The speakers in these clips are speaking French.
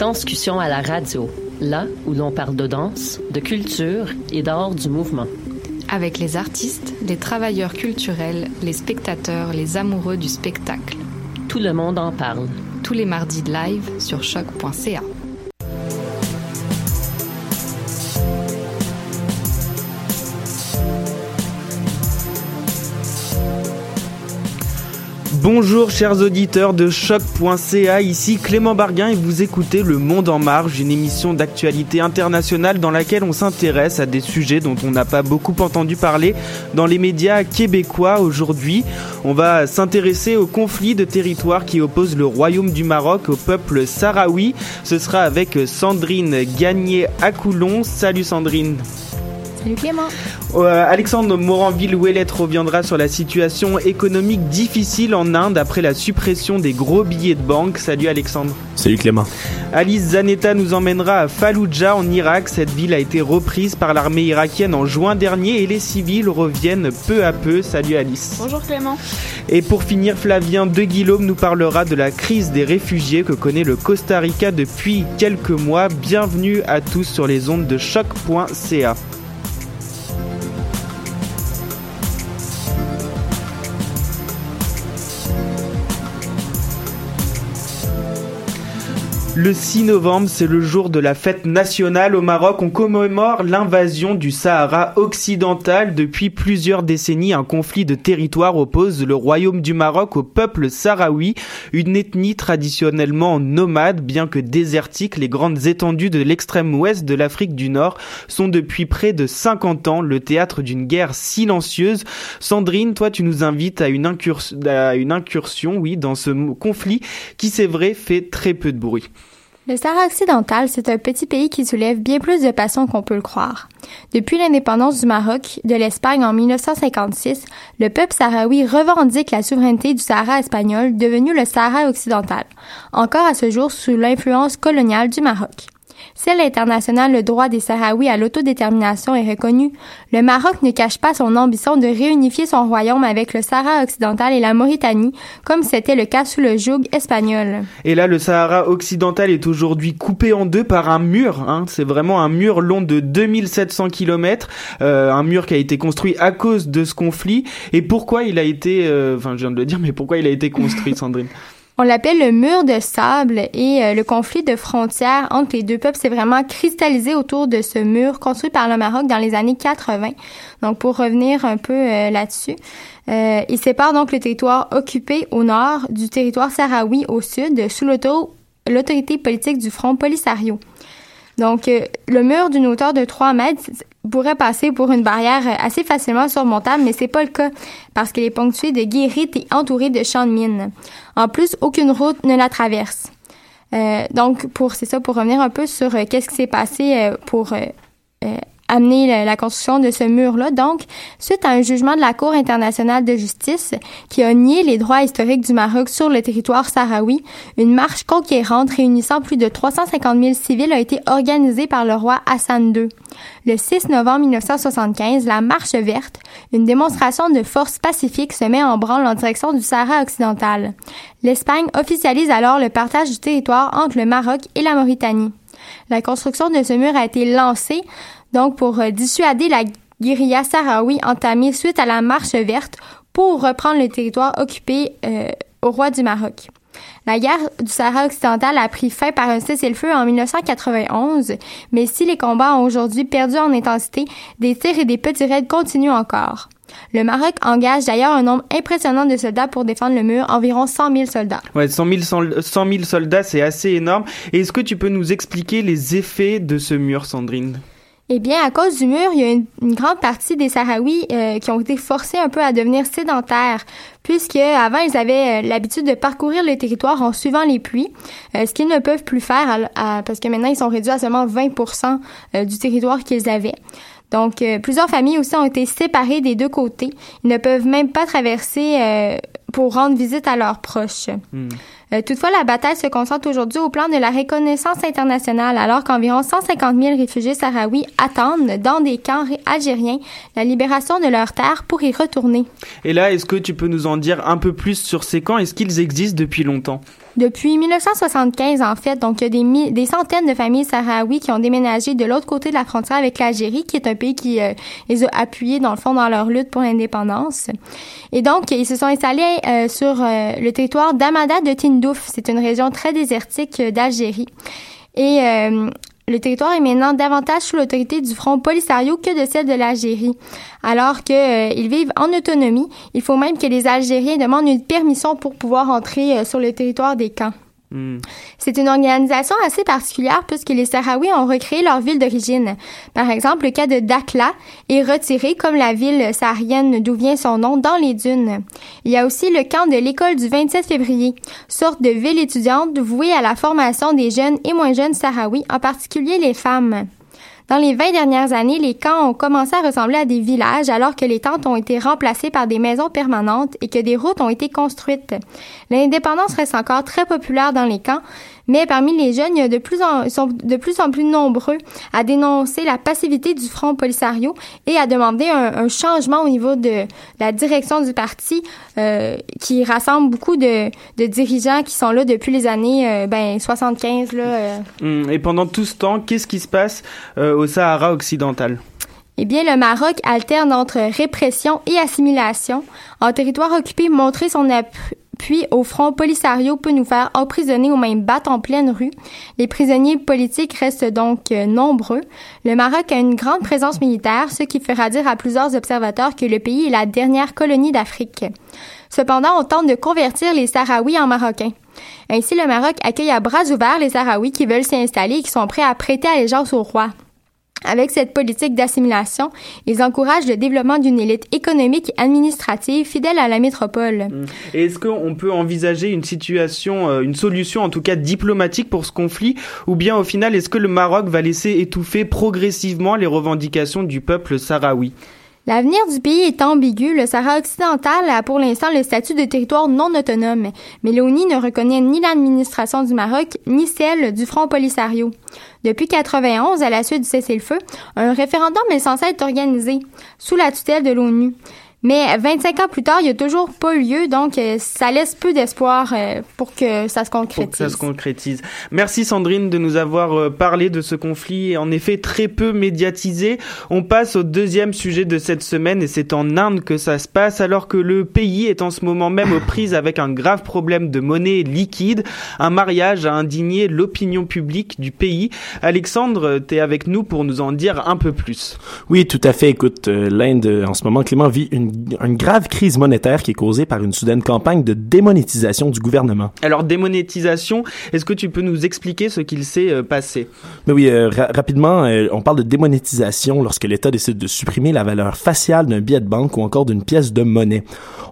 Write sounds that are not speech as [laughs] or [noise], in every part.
Danscussion à la radio, là où l'on parle de danse, de culture et d'art du mouvement. Avec les artistes, les travailleurs culturels, les spectateurs, les amoureux du spectacle. Tout le monde en parle. Tous les mardis de live sur choc.ca. Bonjour chers auditeurs de choc.ca, ici Clément Barguin et vous écoutez Le Monde en Marge, une émission d'actualité internationale dans laquelle on s'intéresse à des sujets dont on n'a pas beaucoup entendu parler dans les médias québécois aujourd'hui. On va s'intéresser au conflit de territoire qui oppose le royaume du Maroc au peuple sahraoui. Ce sera avec Sandrine Gagné-Acoulon. Salut Sandrine. Salut Clément. Euh, Alexandre Moranville-Ouellette reviendra sur la situation économique difficile en Inde après la suppression des gros billets de banque. Salut Alexandre. Salut Clément. Alice Zanetta nous emmènera à Fallujah en Irak. Cette ville a été reprise par l'armée irakienne en juin dernier et les civils reviennent peu à peu. Salut Alice. Bonjour Clément. Et pour finir, Flavien De Guillaume nous parlera de la crise des réfugiés que connaît le Costa Rica depuis quelques mois. Bienvenue à tous sur les ondes de choc.ca. Le 6 novembre, c'est le jour de la fête nationale au Maroc. On commémore l'invasion du Sahara occidental. Depuis plusieurs décennies, un conflit de territoire oppose le royaume du Maroc au peuple sahraoui, une ethnie traditionnellement nomade, bien que désertique. Les grandes étendues de l'extrême ouest de l'Afrique du Nord sont depuis près de 50 ans le théâtre d'une guerre silencieuse. Sandrine, toi, tu nous invites à une, incursion, à une incursion, oui, dans ce conflit qui, c'est vrai, fait très peu de bruit. Le Sahara occidental, c'est un petit pays qui soulève bien plus de passion qu'on peut le croire. Depuis l'indépendance du Maroc de l'Espagne en 1956, le peuple sahraoui revendique la souveraineté du Sahara espagnol, devenu le Sahara occidental, encore à ce jour sous l'influence coloniale du Maroc. Si à l'international le droit des Sahraouis à l'autodétermination est reconnu, le Maroc ne cache pas son ambition de réunifier son royaume avec le Sahara occidental et la Mauritanie, comme c'était le cas sous le joug espagnol. Et là, le Sahara occidental est aujourd'hui coupé en deux par un mur. Hein. C'est vraiment un mur long de 2700 km, euh, un mur qui a été construit à cause de ce conflit. Et pourquoi il a été, euh, enfin, je viens de le dire, mais pourquoi il a été construit, [laughs] Sandrine? On l'appelle le mur de sable et euh, le conflit de frontières entre les deux peuples s'est vraiment cristallisé autour de ce mur construit par le Maroc dans les années 80. Donc pour revenir un peu euh, là-dessus, euh, il sépare donc le territoire occupé au nord du territoire sahraoui au sud sous l'autorité politique du Front Polisario. Donc, le mur d'une hauteur de 3 mètres pourrait passer pour une barrière assez facilement surmontable, mais c'est pas le cas parce qu'il est ponctué de guérites et entouré de champs de mines. En plus, aucune route ne la traverse. Euh, donc, pour c'est ça, pour revenir un peu sur euh, qu'est-ce qui s'est passé pour amener la construction de ce mur-là. Donc, suite à un jugement de la Cour internationale de justice qui a nié les droits historiques du Maroc sur le territoire sahraoui, une marche conquérante réunissant plus de 350 000 civils a été organisée par le roi Hassan II. Le 6 novembre 1975, la Marche verte, une démonstration de force pacifique, se met en branle en direction du Sahara occidental. L'Espagne officialise alors le partage du territoire entre le Maroc et la Mauritanie. La construction de ce mur a été lancée donc pour euh, dissuader la guérilla sahraoui entamée suite à la marche verte pour reprendre le territoire occupé euh, au roi du Maroc. La guerre du Sahara occidental a pris fin par un cessez-le-feu en 1991, mais si les combats ont aujourd'hui perdu en intensité, des tirs et des petits raids continuent encore. Le Maroc engage d'ailleurs un nombre impressionnant de soldats pour défendre le mur, environ 100 000 soldats. Ouais, 100 000, 100 000 soldats, c'est assez énorme. Est-ce que tu peux nous expliquer les effets de ce mur, Sandrine? Eh bien, à cause du mur, il y a une, grande partie des Sahraouis euh, qui ont été forcés un peu à devenir sédentaires, puisque avant ils avaient euh, l'habitude de parcourir le territoire en suivant les pluies, euh, ce qu'ils ne peuvent plus faire parce que maintenant ils sont réduits à seulement 20% du territoire qu'ils avaient. Donc, plusieurs familles aussi ont été séparées des deux côtés. Ils ne peuvent même pas traverser pour rendre visite à leurs proches. Hmm. Euh, toutefois, la bataille se concentre aujourd'hui au plan de la reconnaissance internationale, alors qu'environ 150 000 réfugiés sahraouis attendent dans des camps algériens la libération de leurs terres pour y retourner. Et là, est-ce que tu peux nous en dire un peu plus sur ces camps? Est-ce qu'ils existent depuis longtemps? Depuis 1975, en fait, donc il y a des, des centaines de familles sahraouis qui ont déménagé de l'autre côté de la frontière avec l'Algérie, qui est un pays qui euh, les a appuyés, dans le fond, dans leur lutte pour l'indépendance. Et donc, ils se sont installés euh, sur euh, le territoire d'Amada de Tindouf. C'est une région très désertique d'Algérie. Et le territoire est maintenant davantage sous l'autorité du Front Polisario que de celle de l'Algérie. Alors qu'ils euh, vivent en autonomie, il faut même que les Algériens demandent une permission pour pouvoir entrer euh, sur le territoire des camps. Hmm. C'est une organisation assez particulière puisque les Sahraouis ont recréé leur ville d'origine. Par exemple, le cas de Dakhla est retiré comme la ville saharienne d'où vient son nom dans les dunes. Il y a aussi le camp de l'école du 27 février, sorte de ville étudiante vouée à la formation des jeunes et moins jeunes Sahraouis, en particulier les femmes. Dans les 20 dernières années, les camps ont commencé à ressembler à des villages alors que les tentes ont été remplacées par des maisons permanentes et que des routes ont été construites. L'indépendance reste encore très populaire dans les camps, mais parmi les jeunes, il y a de plus en, sont de plus en plus nombreux à dénoncer la passivité du Front Polisario et à demander un, changement au niveau de la direction du parti euh, qui rassemble beaucoup de, de, dirigeants qui sont là depuis les années euh, ben, 75. Là, euh. hum, Et pendant tout ce temps, qu'est-ce qui se passe au Sahara occidental? Eh bien, le Maroc alterne entre répression et assimilation. En territoire occupé, montrer son, appui puis au front Polisario peut nous faire emprisonner ou même battre en pleine rue. Les prisonniers politiques restent donc euh, nombreux. Le Maroc a une grande présence militaire, ce qui fera dire à plusieurs observateurs que le pays est la dernière colonie d'Afrique. Cependant, on tente de convertir les Sahraouis en Marocains. Ainsi, le Maroc accueille à bras ouverts les Sahraouis qui veulent s'y installer et qui sont prêts à prêter allégeance au roi. Avec cette politique d'assimilation, ils encouragent le développement d'une élite économique et administrative fidèle à la métropole. Mmh. Est-ce qu'on peut envisager une situation, euh, une solution en tout cas diplomatique pour ce conflit, ou bien au final est-ce que le Maroc va laisser étouffer progressivement les revendications du peuple sahraoui? L'avenir du pays est ambigu. Le Sahara occidental a pour l'instant le statut de territoire non autonome, mais l'ONU ne reconnaît ni l'administration du Maroc ni celle du Front Polisario. Depuis 91, à la suite du cessez-le-feu, un référendum est censé être organisé sous la tutelle de l'ONU. Mais 25 ans plus tard, il n'y a toujours pas eu lieu, donc euh, ça laisse peu d'espoir euh, pour que ça se concrétise. Pour que ça se concrétise. Merci Sandrine de nous avoir euh, parlé de ce conflit, en effet très peu médiatisé. On passe au deuxième sujet de cette semaine et c'est en Inde que ça se passe alors que le pays est en ce moment même aux prises avec un grave problème de monnaie liquide. Un mariage a indigné l'opinion publique du pays. Alexandre, tu es avec nous pour nous en dire un peu plus. Oui, tout à fait. Écoute, l'Inde en ce moment, Clément vit une une, grave crise monétaire qui est causée par une soudaine campagne de démonétisation du gouvernement. Alors démonétisation, est-ce que tu peux nous expliquer ce qu'il s'est euh, passé? Mais oui, euh, rapidement, euh, on parle de démonétisation lorsque l'État décide de supprimer la valeur faciale d'un billet de banque ou encore d'une pièce de monnaie.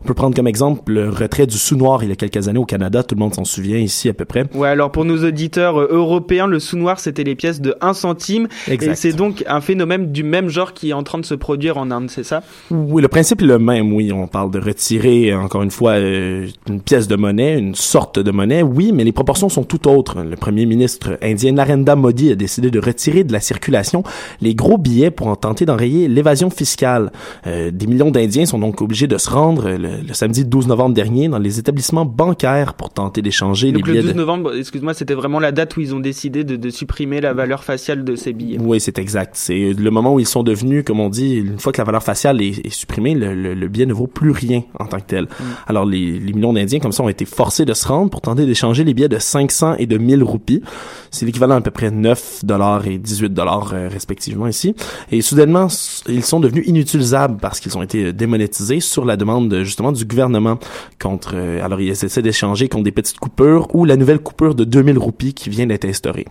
On peut prendre comme exemple le retrait du sous-noir il y a quelques années au Canada, tout le monde s'en souvient ici à peu près. Ouais, alors pour nos auditeurs européens, le sous-noir c'était les pièces de 1 centime exact. et c'est donc un phénomène du même genre qui est en train de se produire en Inde, c'est ça? Oui, le principe le même, oui. On parle de retirer, encore une fois, euh, une pièce de monnaie, une sorte de monnaie, oui, mais les proportions sont tout autres. Le premier ministre indien Narendra Modi a décidé de retirer de la circulation les gros billets pour en tenter d'enrayer l'évasion fiscale. Euh, des millions d'Indiens sont donc obligés de se rendre le, samedi 12 novembre dernier dans les établissements bancaires pour tenter d'échanger les billets. le 12 novembre, excuse-moi, c'était vraiment la date où ils ont décidé de, de supprimer la valeur faciale de ces billets. Oui, c'est exact. C'est le moment où ils sont devenus, comme on dit, une fois que la valeur faciale est, est supprimée, le, le, billet ne vaut plus rien en tant que tel. Mm. Alors les, les, millions d'Indiens comme ça ont été forcés de se rendre pour tenter d'échanger les billets de 500 et de 1000 roupies. C'est l'équivalent à peu près 9 dollars et 18 dollars euh, respectivement ici. Et soudainement, ils sont devenus inutilisables parce qu'ils ont été démonétisés sur la demande justement du gouvernement contre euh, alors ils essaient d'échanger contre des petites coupures ou la nouvelle coupure de 2000 roupies qui vient d'être instaurée.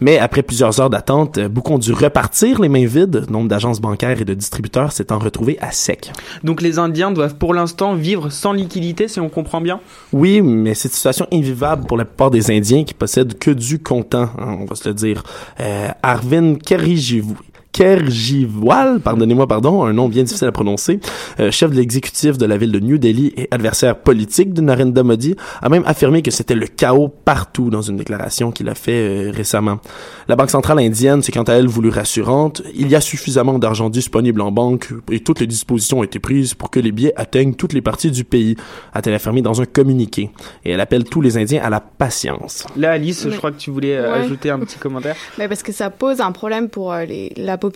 Mais après plusieurs heures d'attente, euh, beaucoup ont dû repartir les mains vides. Nombre d'agences bancaires et de distributeurs s'étant retrouvés à sec. Donc les Indiens doivent pour l'instant vivre sans liquidité, si on comprend bien? Oui, mais cette situation invivable pour la plupart des Indiens qui possèdent que du comptant, hein, on va se le dire. Euh, Arvind Kerijivu Kerjiwal, pardonnez-moi, pardon, un nom bien difficile à prononcer, euh, chef de l'exécutif de la ville de New Delhi et adversaire politique de Narendra Modi, a même affirmé que c'était le chaos partout dans une déclaration qu'il a fait euh, récemment. La Banque centrale indienne s'est quant à elle voulue rassurante. Il y a suffisamment d'argent disponible en banque et toutes les dispositions ont été prises pour que les billets atteignent toutes les parties du pays, a-t-elle affirmé dans un communiqué. Et elle appelle tous les Indiens à la patience. Là, Alice, je crois que tu voulais euh, Ouais. ajouter un petit commentaire. [laughs] Mais parce que ça pose un problème pour euh, les- la population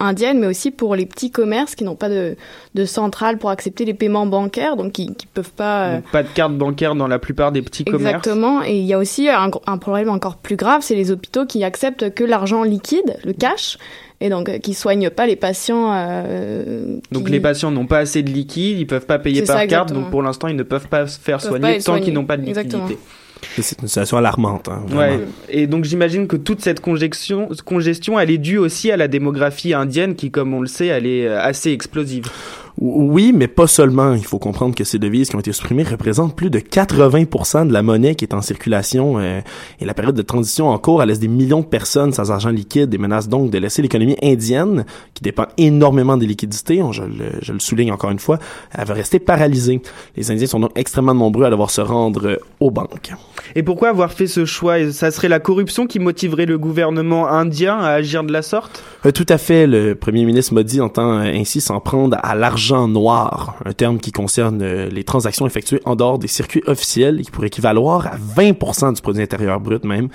indienne, mais aussi pour les petits commerces qui n'ont pas de, de centrale pour accepter les paiements bancaires, donc qui ne peuvent pas... euh, pas de carte bancaire dans la plupart des petits commerces. Exactement. Et il y a aussi un, problème encore plus grave, c'est les hôpitaux qui acceptent que l'argent liquide, le cash, et donc euh, qui soignent pas les patients. euh, Donc les patients n'ont pas assez de liquide, ils peuvent pas payer par ça, carte, donc pour l'instant ils ne peuvent pas se faire Peuvent soigner pas tant qu'ils n'ont pas de liquidité. Exactement. C'est une situation alarmante. Hein. Ouais. Et donc j'imagine que toute cette congestion, congestion, elle est due aussi à la démographie indienne qui, comme on le sait, elle est euh, assez explosive. Oui, mais pas seulement. Il faut comprendre que ces devises qui ont été supprimées représentent plus de 80% de la monnaie qui est en circulation euh, et la période de transition en cours, elle laisse des millions de personnes sans argent liquide et menace donc de laisser l'économie indienne, qui dépend énormément des liquidités, on- je le, je le souligne encore une fois, elle va rester paralysée. Les Indiens sont donc extrêmement nombreux à devoir se rendre euh, aux banques. Et pourquoi avoir fait ce choix? Ça serait la corruption qui motiverait le gouvernement indien à agir de la sorte? Euh, tout à fait. Le premier ministre Modi entend ainsi s'en prendre à l'argent noir, un terme qui concerne euh, les transactions effectuées en dehors des circuits officiels et qui pourrait équivaloir à 20% du produit intérieur brut même.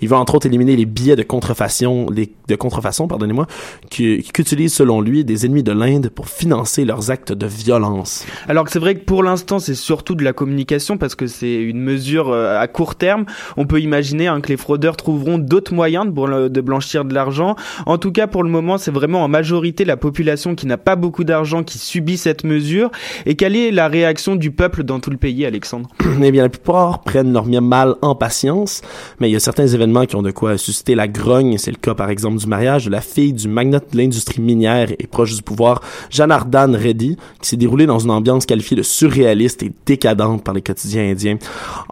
Il veut entre autres éliminer les billets de contrefaçon, de contrefaçon, pardonnez-moi, qu'utilisent selon lui des ennemis de l'Inde pour financer leurs actes de violence. Alors que c'est vrai que pour l'instant c'est surtout de la communication parce que c'est une mesure euh, à court terme. On peut imaginer hein, que les fraudeurs trouveront d'autres moyens de, de blanchir de l'argent. En tout cas pour le moment c'est vraiment en majorité la population qui n'a pas beaucoup d'argent qui subit cette mesure. Et quelle est la réaction du peuple dans tout le pays Alexandre? [clears throat] Eh bien, la plupart prennent leur mal en patience, mais il y a certains événements qui ont de quoi susciter la grogne. C'est le cas, par exemple, du mariage de la fille du magnate de l'industrie minière et proche du pouvoir, Janardhan Reddy, qui s'est déroulé dans une ambiance qualifiée de surréaliste et décadente par les quotidiens indiens.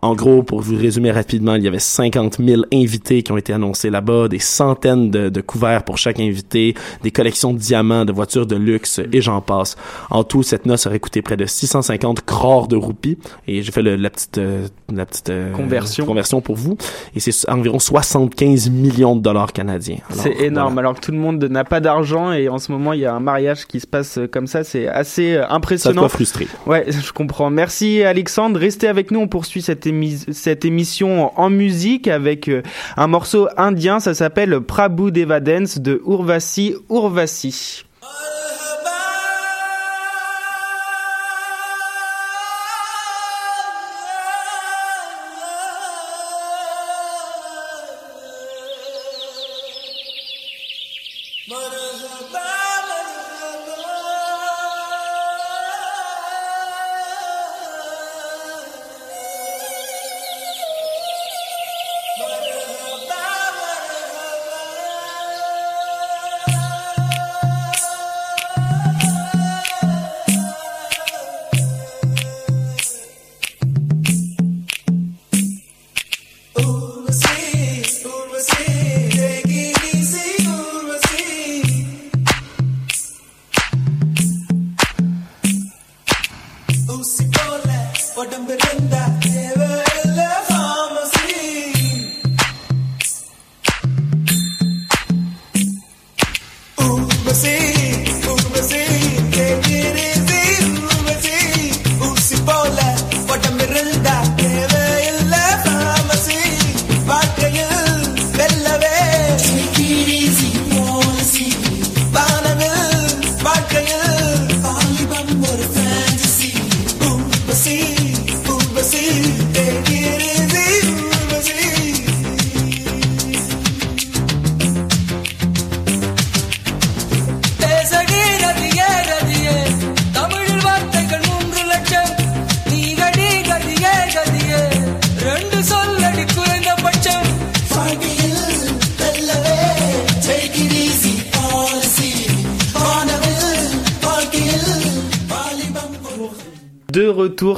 En gros, pour vous résumer rapidement, il y avait 50 000 invités qui ont été annoncés là-bas, des centaines de, de couverts pour chaque invité, des collections de diamants, de voitures de luxe, et j'en passe. En tout, cette noce aurait coûté près de 650 crores de roupies, et j'ai fait le- la petite, euh, la petite euh, Conversion. conversion pour vous, et c'est environ 75 millions de dollars canadiens. C'est énorme, voilà. alors que tout le monde n'a pas d'argent et en ce moment il y a un mariage qui se passe euh, comme ça, c'est assez Ça impressionnant. doit frustrer. Ouais, [laughs] je comprends. Merci Alexandre. Restez avec nous, on poursuit cette, émi- cette émission en musique avec un morceau indien, ça s'appelle Prabhu Devadance de Urvasi Urvasi.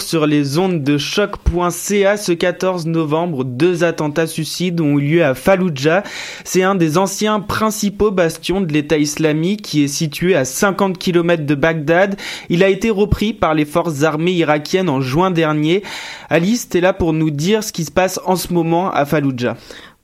Sur les ondes de choc.ca ce 14 novembre, deux attentats suicides ont eu lieu à Fallujah. C'est un des anciens principaux bastions de l'État islamique qui est situé à 50 km de Bagdad. Il a été repris par les forces armées irakiennes en juin dernier. Alice, t'es là pour nous dire ce qui se passe en ce moment à Fallujah.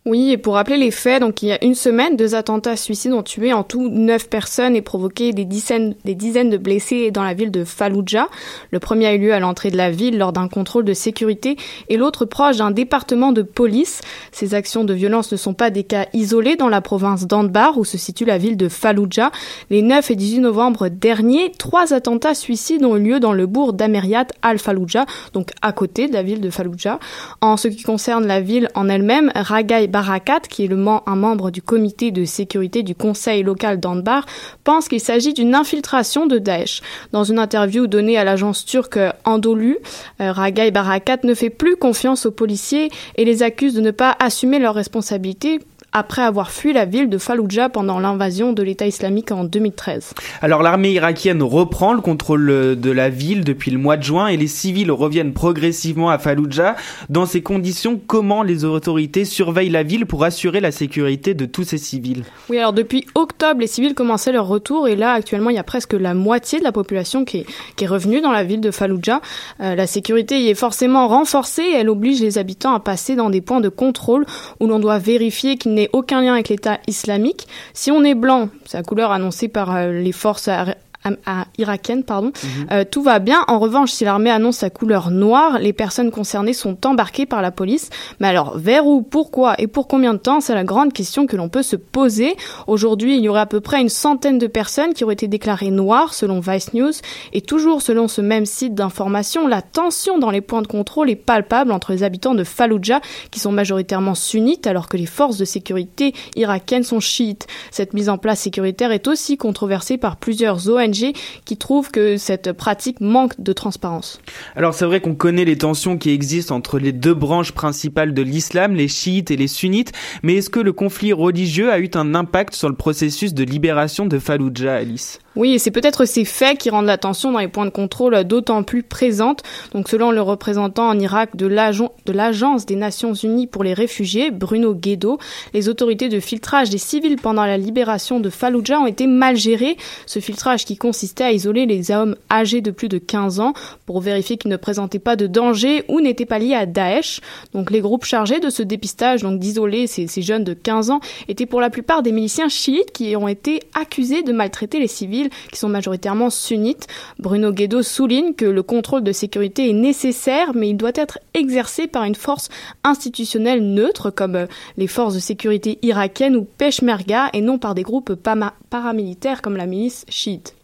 Oui, et pour rappeler les faits, donc il y a une semaine, deux attentats suicides ont tué en tout neuf personnes et provoqué des dizaines, des dizaines de blessés dans la ville de Fallujah. Le premier a eu lieu à l'entrée de la ville lors d'un contrôle de sécurité et l'autre proche d'un département de police. Ces actions de violence ne sont pas des cas isolés dans la province d'Anbar où se situe la ville de Fallujah. Les 9 et 18 novembre dernier, trois attentats suicides ont eu lieu dans le bourg d'Ameriat al-Fallujah, donc à côté de la ville de Fallujah. En ce qui concerne la ville en elle-même, Ragai Barakat, qui est un membre du comité de sécurité du conseil local d'Anbar, pense qu'il s'agit d'une infiltration de Daesh. Dans une interview donnée à l'agence turque Andolu, euh, Ragai Barakat ne fait plus confiance aux policiers et les accuse de ne pas assumer leurs responsabilités après avoir fui la ville de Fallujah pendant l'invasion de l'État islamique en 2013. Alors l'armée irakienne reprend le contrôle de la ville depuis le mois de juin et les civils reviennent progressivement à Fallujah. Dans ces conditions, comment les autorités surveillent la ville pour assurer la sécurité de tous ces civils? Oui, alors depuis octobre, les civils commençaient leur retour et là actuellement il y a presque la moitié de la population qui est, qui est revenue dans la ville de Fallujah. Euh, la sécurité y est forcément renforcée et elle oblige les habitants à passer dans des points de contrôle où l'on doit vérifier qu'il n'ait aucun lien avec l'État islamique. Si on est blanc, c'est la couleur annoncée par euh, les forces à, irakienne, pardon. Mhm. Euh, tout va bien. En revanche, si l'armée annonce sa couleur noire, les personnes concernées sont embarquées par la police. Mais alors, vers où, pourquoi et pour combien de temps? C'est la grande question que l'on peut se poser. Aujourd'hui, il y aurait à peu près une centaine de personnes qui auraient été déclarées noires, selon Vice News. Et toujours selon ce même site d'information, la tension dans les points de contrôle est palpable entre les habitants de Fallujah, qui sont majoritairement sunnites, alors que les forces de sécurité irakiennes sont chiites. Cette mise en place sécuritaire est aussi controversée par plusieurs ONG qui trouvent que cette pratique manque de transparence. Alors c'est vrai qu'on connaît les tensions qui existent entre les deux branches principales de l'islam, les chiites et les sunnites, mais est-ce que le conflit religieux a eu un impact sur le processus de libération de Fallujah, Alice? Oui, et c'est peut-être ces faits qui rendent la tension dans les points de contrôle d'autant plus présente. Donc, selon le représentant en Irak de l'Agence des Nations Unies pour les réfugiés, Bruno Guedo, les autorités de filtrage des civils pendant la libération de Fallujah ont été mal gérées. Ce filtrage qui consistait à isoler les hommes âgés de plus de 15 ans pour vérifier qu'ils ne présentaient pas de danger ou n'étaient pas liés à Daesh. Donc, les groupes chargés de ce dépistage, donc d'isoler ces jeunes de 15 ans, étaient pour la plupart des miliciens chiites qui ont été accusés de maltraiter les civils qui sont majoritairement sunnites. Bruno Guedo souligne que le contrôle de sécurité est nécessaire, mais il doit être exercé par une force institutionnelle neutre, comme euh, les forces de sécurité irakiennes ou Peshmerga, et non par des groupes paramilitaires comme la milice chiite.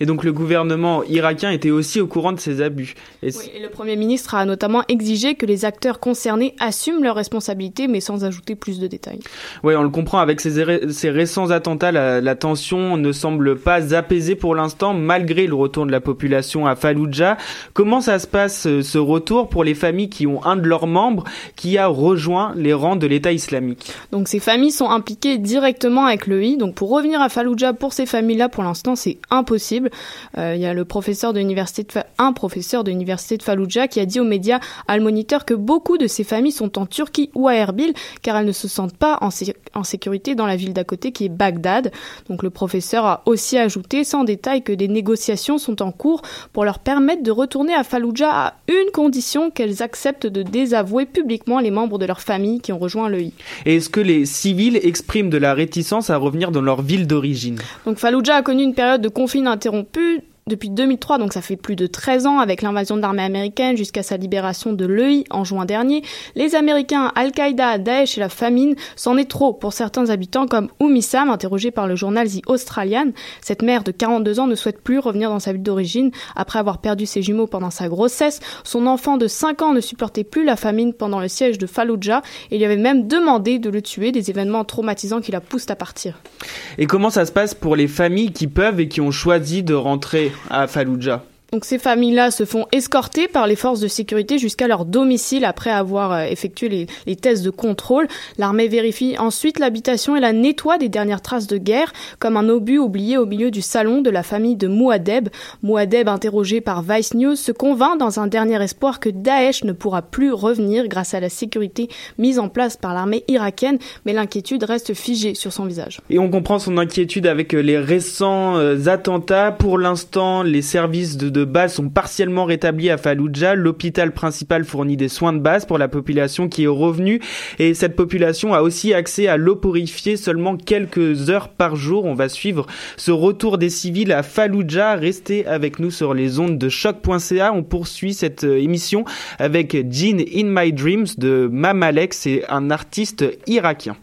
Et donc le gouvernement irakien était aussi au courant de ces abus. Et, oui, et le Premier ministre a notamment exigé que les acteurs concernés assument leurs responsabilités, mais sans ajouter plus de détails. Oui, on le comprend, avec ces, ces récents attentats, la, la, tension ne semble pas apaisée pour l'instant, malgré le retour de la population à Fallujah. Comment ça se passe, euh, ce retour, pour les familles qui ont un de leurs membres qui a rejoint les rangs de l'État islamique? Donc ces familles sont impliquées directement avec le I. Donc pour revenir à Fallujah, pour ces familles-là, pour l'instant, c'est impossible euh, il y a le professeur de l'université de un professeur de l'université de Fallujah qui a dit aux médias Al Monitor que beaucoup de ces familles sont en Turquie ou à Erbil car elles ne se sentent pas en, en sécurité dans la ville d'à côté qui est Bagdad. Donc le professeur a aussi ajouté sans détail que des négociations sont en cours pour leur permettre de retourner à Fallujah à une condition qu'elles acceptent de désavouer publiquement les membres de leur famille qui ont rejoint le I. Et est-ce que les civils expriment de la réticence à revenir dans leur ville d'origine? Donc Fallujah a connu une période de confinement interrompu depuis 2003, donc ça fait plus de 13 ans, avec l'invasion de l'armée américaine jusqu'à sa libération de l'EI en juin dernier, les Américains, Al-Qaïda, Daesh et la famine, c'en est trop pour certains habitants comme Oumissam, interrogé par le journal The Australian. Cette mère de 42 ans ne souhaite plus revenir dans sa ville d'origine après avoir perdu ses jumeaux pendant sa grossesse. Son enfant de 5 ans ne supportait plus la famine pendant le siège de Fallujah et lui avait même demandé de le tuer, des événements traumatisants qui la poussent à partir. Et comment ça se passe pour les familles qui peuvent et qui ont choisi de rentrer à Fallujah Donc ces familles-là se font escorter par les forces de sécurité jusqu'à leur domicile après avoir euh, effectué les, tests de contrôle. L'armée vérifie ensuite l'habitation et la nettoie des dernières traces de guerre, comme un obus oublié au milieu du salon de la famille de Mouadeb. Mouadeb, interrogé par Vice News, se convainc dans un dernier espoir que Daesh ne pourra plus revenir grâce à la sécurité mise en place par l'armée irakienne, mais l'inquiétude reste figée sur son visage. Et on comprend son inquiétude avec euh, les récents euh, attentats. Pour l'instant, les services de de base sont partiellement rétablis à Fallujah. L'hôpital principal fournit des soins de base pour la population qui est revenue et cette population a aussi accès à l'eau purifiée seulement quelques heures par jour. On va suivre ce retour des civils à Fallujah. Restez avec nous sur les ondes de choc.ca. On poursuit cette euh, émission avec Jean in My Dreams de Mamalek. C'est un artiste irakien.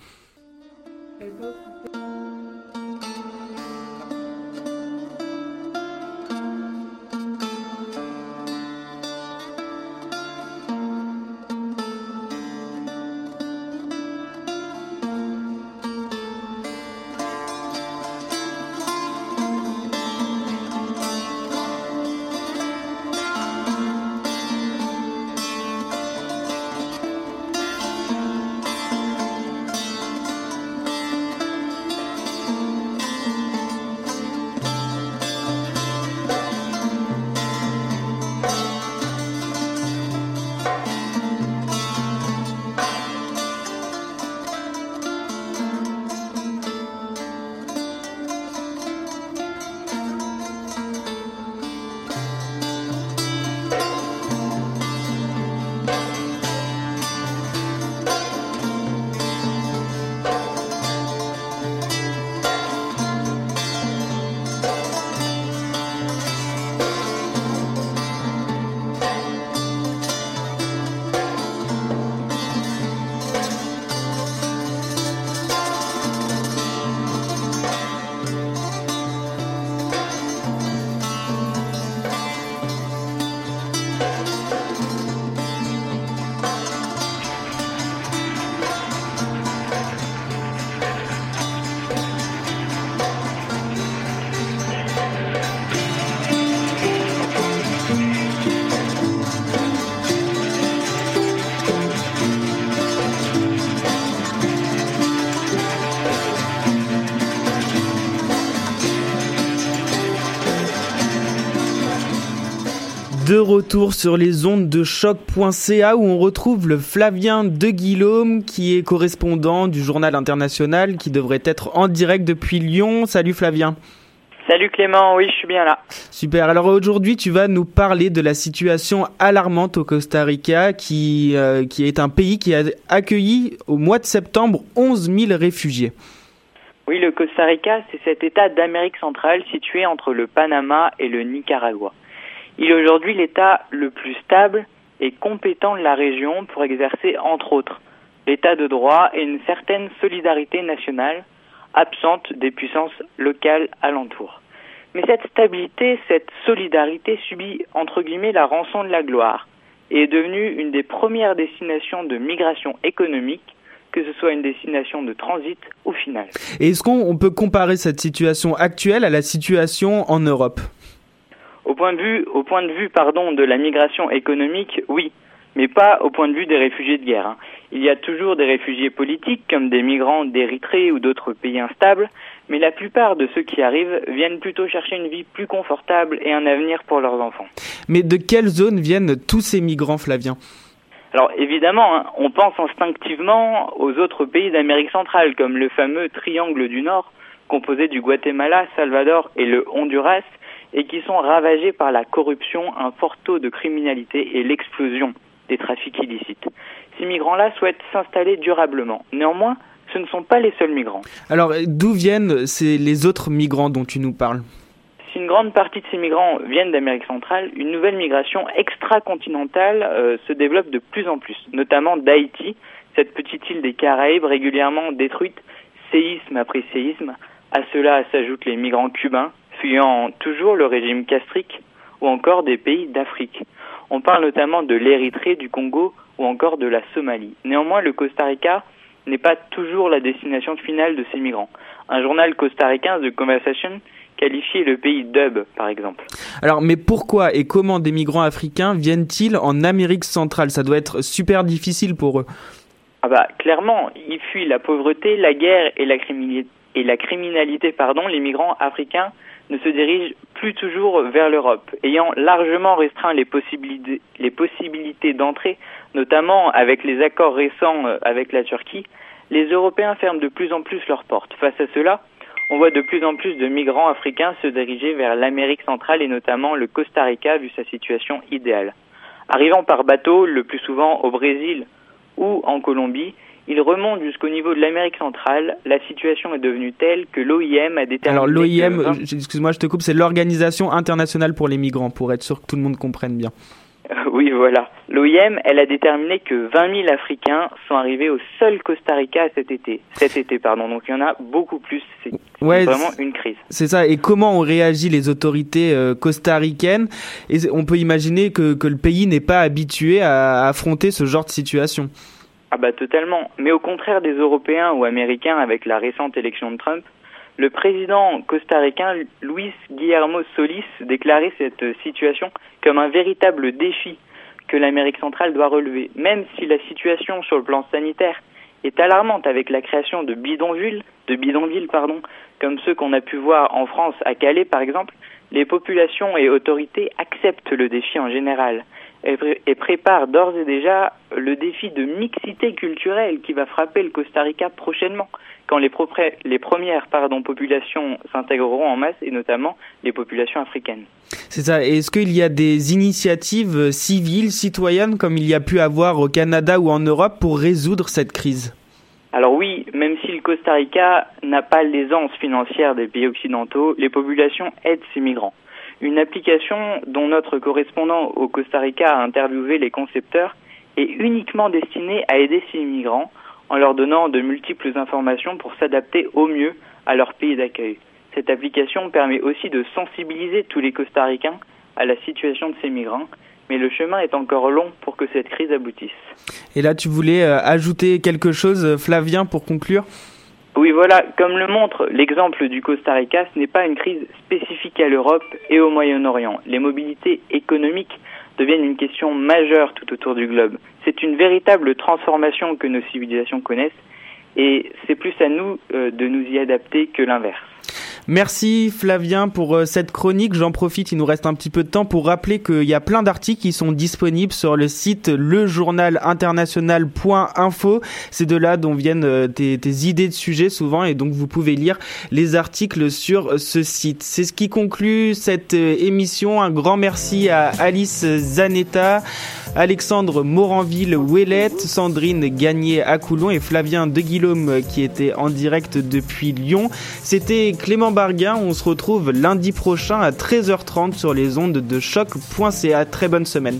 Retour sur les ondes de choc.ca où on retrouve le Flavien de Guillaume qui est correspondant du journal international qui devrait être en direct depuis Lyon. Salut Flavien. Salut Clément, oui, je suis bien là. Super. Alors aujourd'hui, tu vas nous parler de la situation alarmante au Costa Rica, qui, euh, qui est un pays qui a accueilli au mois de septembre 11 000 réfugiés. Oui, le Costa Rica, c'est cet État d'Amérique centrale situé entre le Panama et le Nicaragua. Il est aujourd'hui l'État le plus stable et compétent de la région pour exercer, entre autres, l'État de droit et une certaine solidarité nationale absente des puissances locales alentour. Mais cette stabilité, cette solidarité subit, entre guillemets, la rançon de la gloire et est devenue une des premières destinations de migration économique que ce soit une destination de transit au final. Et est-ce qu'on peut comparer cette situation actuelle à la situation en Europe? Au point de vue, au point de vue pardon, de la migration économique, oui, mais pas au point de vue des réfugiés de guerre. Hein. Il y a toujours des réfugiés politiques, comme des migrants d'Érythrée ou d'autres pays instables, mais la plupart de ceux qui arrivent viennent plutôt chercher une vie plus confortable et un avenir pour leurs enfants. Mais de quelle zone viennent tous ces migrants, Flavien? Alors évidemment, hein, on pense instinctivement aux autres pays d'Amérique centrale, comme le fameux Triangle du Nord, composé du Guatemala, Salvador et le Honduras, et qui sont ravagés par la corruption, un fort taux de criminalité et l'explosion des trafics illicites. Ces migrants-là souhaitent s'installer durablement. Néanmoins, ce ne sont pas les seuls migrants. Alors, d'où viennent ces, les autres migrants dont tu nous parles? Si une grande partie de ces migrants viennent d'Amérique centrale, une nouvelle migration extra-continentale euh, se développe de plus en plus, notamment d'Haïti, cette petite île des Caraïbes régulièrement détruite séisme après séisme. À cela s'ajoutent les migrants cubains, fuyant toujours le régime castrique, ou encore des pays d'Afrique. On parle notamment de l'Érythrée, du Congo ou encore de la Somalie. Néanmoins, le Costa Rica n'est pas toujours la destination finale de ces migrants. Un journal costaricain, The Conversation, qualifier le pays dub, par exemple. Alors, mais pourquoi et comment des migrants africains viennent-ils en Amérique centrale? Ça doit être super difficile pour eux. Ah bah, clairement, ils fuient la pauvreté, la guerre et la criminalité, et la criminalité pardon, les migrants africains ne se dirigent plus toujours vers l'Europe, ayant largement restreint les possibilités, les possibilités d'entrée, notamment avec les accords récents euh, avec la Turquie. Les Européens ferment de plus en plus leurs portes. Face à cela, on voit de plus en plus de migrants africains se diriger vers l'Amérique centrale et notamment le Costa Rica vu sa situation idéale. Arrivant par bateau, le plus souvent au Brésil ou en Colombie, ils remontent jusqu'au niveau de l'Amérique centrale. La situation est devenue telle que l'OIM a déterminé. Alors l'OIM, que- excuse-moi, je te coupe, c'est l'Organisation internationale pour les migrants, pour être sûr que tout le monde comprenne bien. [laughs] Oui, voilà. L'OIM, elle a déterminé que 20 000 Africains sont arrivés au seul Costa Rica cet été. Cet [laughs] été, pardon. Donc il y en a beaucoup plus. C'est Ouais, vraiment une crise. C'est ça. Et comment ont réagi les autorités euh, costaricaines? Et on peut imaginer que, que le pays n'est pas habitué à affronter ce genre de situation. Ah bah totalement. Mais au contraire des Européens ou Américains avec la récente élection de Trump, le président costaricain Luis Guillermo Solis déclarait cette situation comme un véritable défi que l'Amérique centrale doit relever. Même si la situation sur le plan sanitaire est alarmante avec la création de bidonvilles, de bidonvilles pardon, comme ceux qu'on a pu voir en France à Calais par exemple, les populations et autorités acceptent le défi en général et, pré- et préparent d'ores et déjà le défi de mixité culturelle qui va frapper le Costa Rica prochainement, quand les, premières pardon, populations s'intégreront en masse, et notamment les populations africaines. C'est ça. Est-ce qu'il y a des initiatives euh, civiles, citoyennes, comme il y a pu avoir au Canada ou en Europe, pour résoudre cette crise? Alors oui, même si le Costa Rica n'a pas l'aisance financière des pays occidentaux, les populations aident ces migrants. Une application dont notre correspondant au Costa Rica a interviewé les concepteurs est uniquement destinée à aider ces migrants en leur donnant de multiples informations pour s'adapter au mieux à leur pays d'accueil. Cette application permet aussi de sensibiliser tous les Costaricains à la situation de ces migrants, mais le chemin est encore long pour que cette crise aboutisse. Et là, tu voulais euh, ajouter quelque chose, euh, Flavien, pour conclure? Oui, voilà, comme le montre l'exemple du Costa Rica, ce n'est pas une crise spécifique à l'Europe et au Moyen-Orient. Les mobilités économiques deviennent une question majeure tout autour du globe. C'est une véritable transformation que nos civilisations connaissent et c'est plus à nous euh, de nous y adapter que l'inverse. Merci Flavien pour euh, cette chronique. J'en profite, il nous reste un petit peu de temps pour rappeler qu'il y a plein d'articles qui sont disponibles sur le site lejournalinternational.info. C'est de là dont viennent euh, tes, idées de sujets souvent et donc vous pouvez lire les articles sur ce site. C'est ce qui conclut cette euh, émission. Un grand merci à Alice Zanetta. Alexandre Moranville-Ouellette, Sandrine Gagné à Coulon et Flavien De Guillaume euh, qui était en direct depuis Lyon. C'était Clément Barguin. On se retrouve lundi prochain à 13h30 sur les ondes de choc.ca. Très bonne semaine.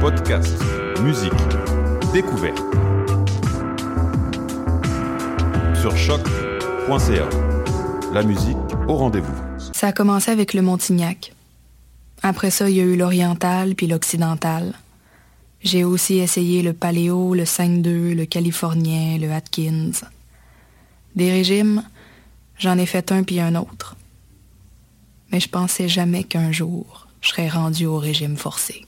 Podcast, musique, découverte. Sur choc.ca. La musique au rendez-vous. Ça a commencé avec le Montignac. Après ça, il y a eu l'oriental puis l'occidental. J'ai aussi essayé le paléo, le 5-2, le californien, le Atkins. Des régimes, j'en ai fait un puis un autre. Mais je pensais jamais qu'un jour, je serais rendu au régime forcé.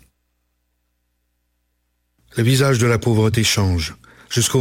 Le visage de la pauvreté change. Jusqu'au